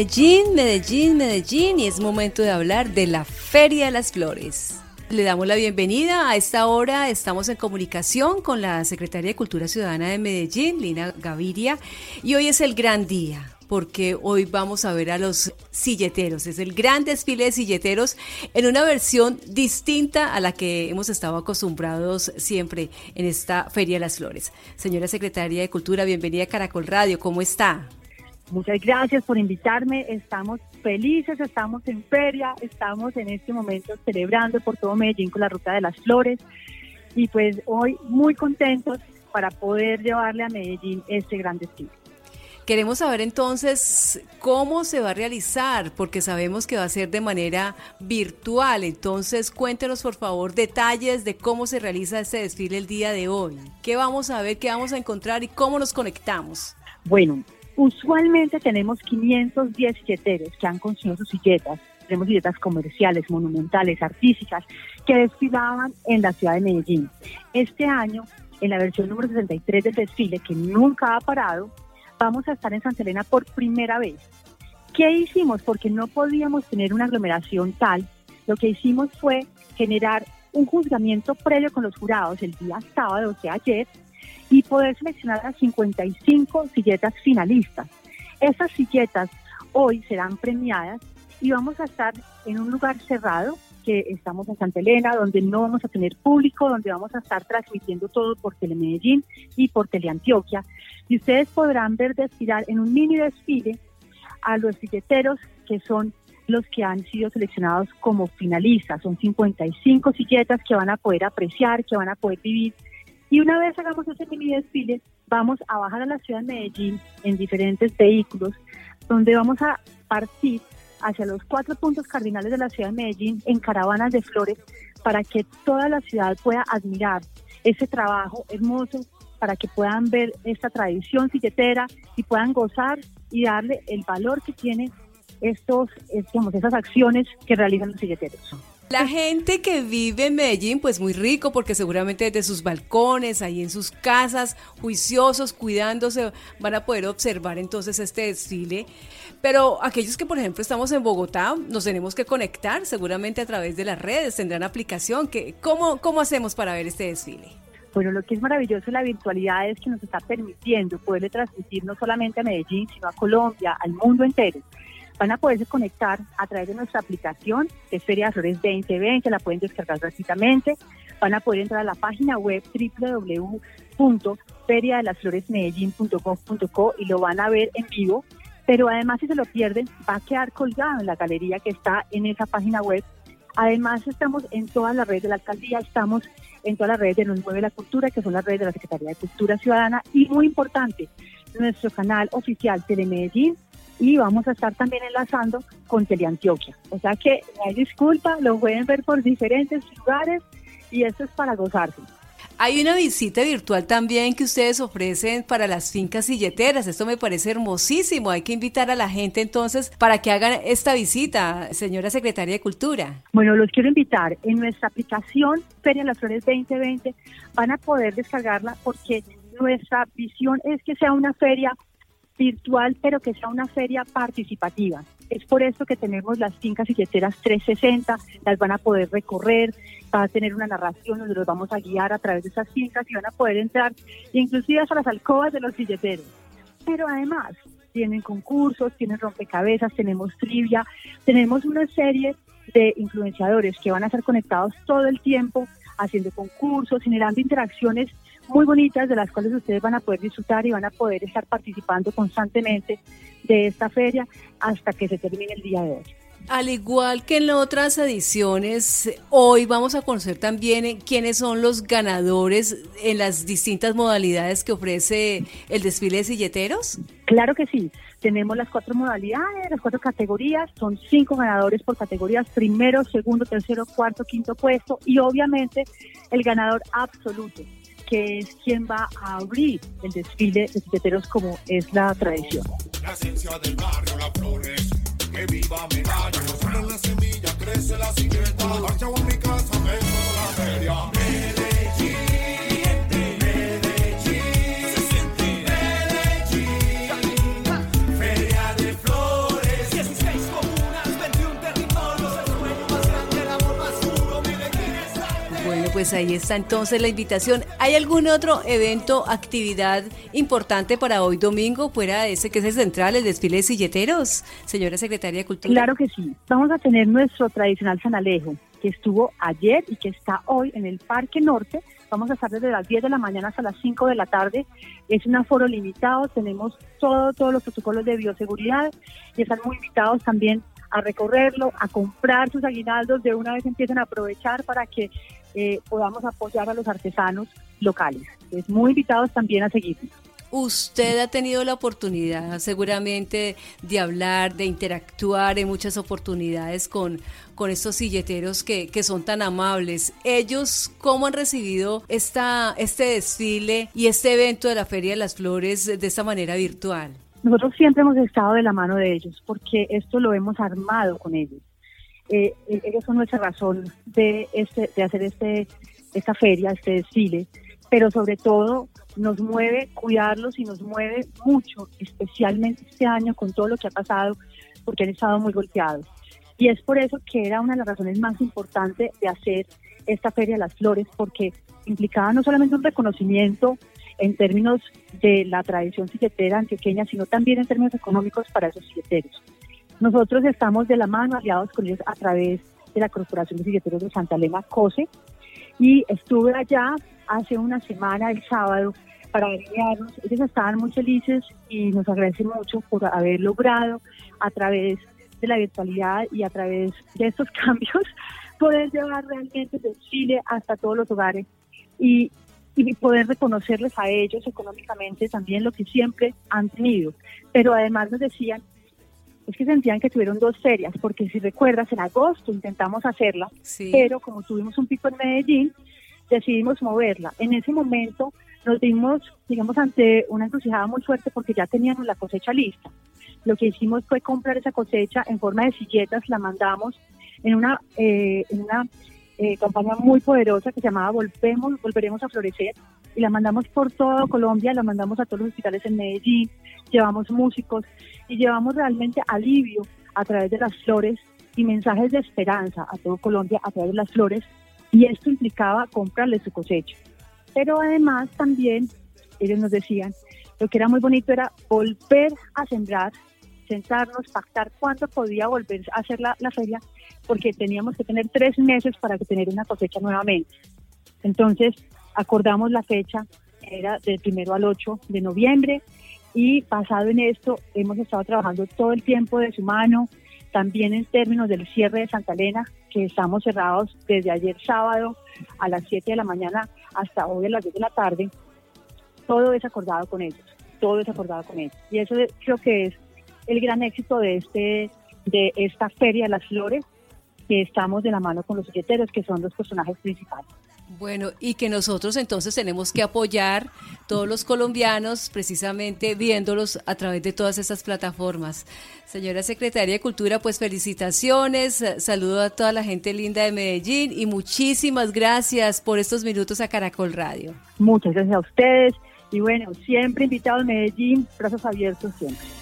Medellín, Medellín, Medellín y es momento de hablar de la Feria de las Flores. Le damos la bienvenida. A esta hora estamos en comunicación con la Secretaria de Cultura Ciudadana de Medellín, Lina Gaviria, y hoy es el gran día porque hoy vamos a ver a los silleteros. Es el gran desfile de silleteros en una versión distinta a la que hemos estado acostumbrados siempre en esta Feria de las Flores. Señora Secretaria de Cultura, bienvenida a Caracol Radio. ¿Cómo está? Muchas gracias por invitarme. Estamos felices, estamos en feria, estamos en este momento celebrando por todo Medellín con la Ruta de las Flores y pues hoy muy contentos para poder llevarle a Medellín este gran destino. Queremos saber entonces cómo se va a realizar, porque sabemos que va a ser de manera virtual. Entonces, cuéntenos por favor detalles de cómo se realiza este desfile el día de hoy. ¿Qué vamos a ver, qué vamos a encontrar y cómo nos conectamos? Bueno, usualmente tenemos 510 silleteros que han construido sus silletas. Tenemos silletas comerciales, monumentales, artísticas, que desfilaban en la ciudad de Medellín. Este año, en la versión número 63 del desfile, que nunca ha parado, vamos a estar en Santa Elena por primera vez. ¿Qué hicimos? Porque no podíamos tener una aglomeración tal. Lo que hicimos fue generar un juzgamiento previo con los jurados el día sábado, o sea, ayer, y poder seleccionar las 55 silletas finalistas. Esas silletas hoy serán premiadas y vamos a estar en un lugar cerrado que estamos en Santa Elena, donde no vamos a tener público, donde vamos a estar transmitiendo todo por Telemedellín y por Teleantioquia. Y ustedes podrán ver desfilar en un mini desfile a los silleteros que son los que han sido seleccionados como finalistas. Son 55 silletas que van a poder apreciar, que van a poder vivir. Y una vez hagamos ese mini desfile, vamos a bajar a la ciudad de Medellín en diferentes vehículos, donde vamos a partir hacia los cuatro puntos cardinales de la ciudad de Medellín en caravanas de flores para que toda la ciudad pueda admirar ese trabajo hermoso, para que puedan ver esta tradición silletera y puedan gozar y darle el valor que tienen estos, digamos, esas acciones que realizan los silleteros. La gente que vive en Medellín, pues muy rico, porque seguramente desde sus balcones, ahí en sus casas, juiciosos, cuidándose, van a poder observar entonces este desfile. Pero aquellos que, por ejemplo, estamos en Bogotá, nos tenemos que conectar seguramente a través de las redes, tendrán aplicación. Que, ¿cómo, ¿Cómo hacemos para ver este desfile? Bueno, lo que es maravilloso de la virtualidad es que nos está permitiendo poderle transmitir no solamente a Medellín, sino a Colombia, al mundo entero van a poderse conectar a través de nuestra aplicación, que es Feria de Flores 2020, la pueden descargar gratuitamente, van a poder entrar a la página web www.feriadelasfloresmedellin.gov.co y lo van a ver en vivo, pero además si se lo pierden va a quedar colgado en la galería que está en esa página web. Además estamos en todas las redes de la alcaldía, estamos en todas las redes de Nos Mueve la Cultura, que son las redes de la Secretaría de Cultura Ciudadana, y muy importante, nuestro canal oficial Telemedellín, y vamos a estar también enlazando con Teleantioquia. O sea que no hay disculpa, lo pueden ver por diferentes lugares y esto es para gozarse. Hay una visita virtual también que ustedes ofrecen para las fincas silleteras. Esto me parece hermosísimo. Hay que invitar a la gente entonces para que hagan esta visita, señora secretaria de Cultura. Bueno, los quiero invitar. En nuestra aplicación Feria de las Flores 2020 van a poder descargarla porque nuestra visión es que sea una feria virtual, pero que sea una feria participativa. Es por eso que tenemos las fincas silleteras 360, las van a poder recorrer, va a tener una narración donde los vamos a guiar a través de esas fincas y van a poder entrar inclusive hasta las alcobas de los silleteros. Pero además tienen concursos, tienen rompecabezas, tenemos trivia, tenemos una serie de influenciadores que van a estar conectados todo el tiempo haciendo concursos, generando interacciones muy bonitas de las cuales ustedes van a poder disfrutar y van a poder estar participando constantemente de esta feria hasta que se termine el día de hoy. Al igual que en otras ediciones, hoy vamos a conocer también quiénes son los ganadores en las distintas modalidades que ofrece el desfile de silleteros. Claro que sí, tenemos las cuatro modalidades, las cuatro categorías, son cinco ganadores por categorías, primero, segundo, tercero, cuarto, quinto puesto. Y obviamente el ganador absoluto que es quien va a abrir el desfile de silleteros como es la tradición. La esencia del barrio, las flores, que viva Medallo. Solo la semilla crece la silleta. Pues ahí está entonces la invitación. ¿Hay algún otro evento, actividad importante para hoy domingo, fuera de ese que es el central, el desfile de silleteros, señora secretaria de Cultura? Claro que sí. Vamos a tener nuestro tradicional San Alejo, que estuvo ayer y que está hoy en el Parque Norte. Vamos a estar desde las 10 de la mañana hasta las 5 de la tarde. Es un aforo limitado, tenemos todo, todos los protocolos de bioseguridad y están muy invitados también a recorrerlo, a comprar sus aguinaldos, de una vez empiecen a aprovechar para que eh, podamos apoyar a los artesanos locales. Es muy invitados también a seguirnos. Usted ha tenido la oportunidad seguramente de hablar, de interactuar en muchas oportunidades con, con estos silleteros que, que son tan amables. Ellos, ¿cómo han recibido esta, este desfile y este evento de la Feria de las Flores de esta manera virtual? Nosotros siempre hemos estado de la mano de ellos porque esto lo hemos armado con ellos. Eh, ellos son nuestra razón de, este, de hacer este, esta feria, este desfile, pero sobre todo nos mueve cuidarlos y nos mueve mucho, especialmente este año con todo lo que ha pasado, porque han estado muy golpeados. Y es por eso que era una de las razones más importantes de hacer esta Feria de las Flores, porque implicaba no solamente un reconocimiento en términos de la tradición silletera antioqueña, sino también en términos económicos para esos silleteros. Nosotros estamos de la mano, aliados con ellos a través de la Corporación de Silleteros de Santa Elena, COSE, y estuve allá hace una semana, el sábado, para alinearnos. Ellos estaban muy felices y nos agradecen mucho por haber logrado a través de la virtualidad y a través de estos cambios poder llevar realmente de Chile hasta todos los hogares y, y poder reconocerles a ellos económicamente también lo que siempre han tenido. Pero además nos decían, es que sentían que tuvieron dos ferias, porque si recuerdas, en agosto intentamos hacerla, pero como tuvimos un pico en Medellín, decidimos moverla. En ese momento nos dimos, digamos, ante una encrucijada muy fuerte porque ya teníamos la cosecha lista. Lo que hicimos fue comprar esa cosecha en forma de silletas, la mandamos en una, eh, en una eh, campaña muy poderosa que se llamaba Volvemos, Volveremos a Florecer y la mandamos por toda Colombia, la mandamos a todos los hospitales en Medellín, llevamos músicos y llevamos realmente alivio a través de las flores y mensajes de esperanza a todo Colombia a través de las flores y esto implicaba comprarle su cosecha. Pero además también ellos nos decían, lo que era muy bonito era volver a sembrar, sentarnos, pactar cuánto podía volver a hacer la, feria, porque teníamos que tener tres meses para tener una cosecha nuevamente. Entonces acordamos la fecha, era del primero al 8 de noviembre, y basado en esto hemos estado trabajando todo el tiempo de su mano, también en términos del cierre de Santa Elena, que estamos cerrados desde ayer sábado a las 7 de la mañana hasta hoy a las 10 de la tarde, todo es acordado con ellos, todo es acordado con ellos. Y eso creo que es el gran éxito de, este, de esta Feria de las Flores, que estamos de la mano con los billeteros, que son los personajes principales. Bueno, y que nosotros entonces tenemos que apoyar todos los colombianos precisamente viéndolos a través de todas esas plataformas. Señora Secretaria de Cultura, pues felicitaciones, saludo a toda la gente linda de Medellín y muchísimas gracias por estos minutos a Caracol Radio. Muchas gracias a ustedes y bueno, siempre invitados a Medellín, brazos abiertos siempre.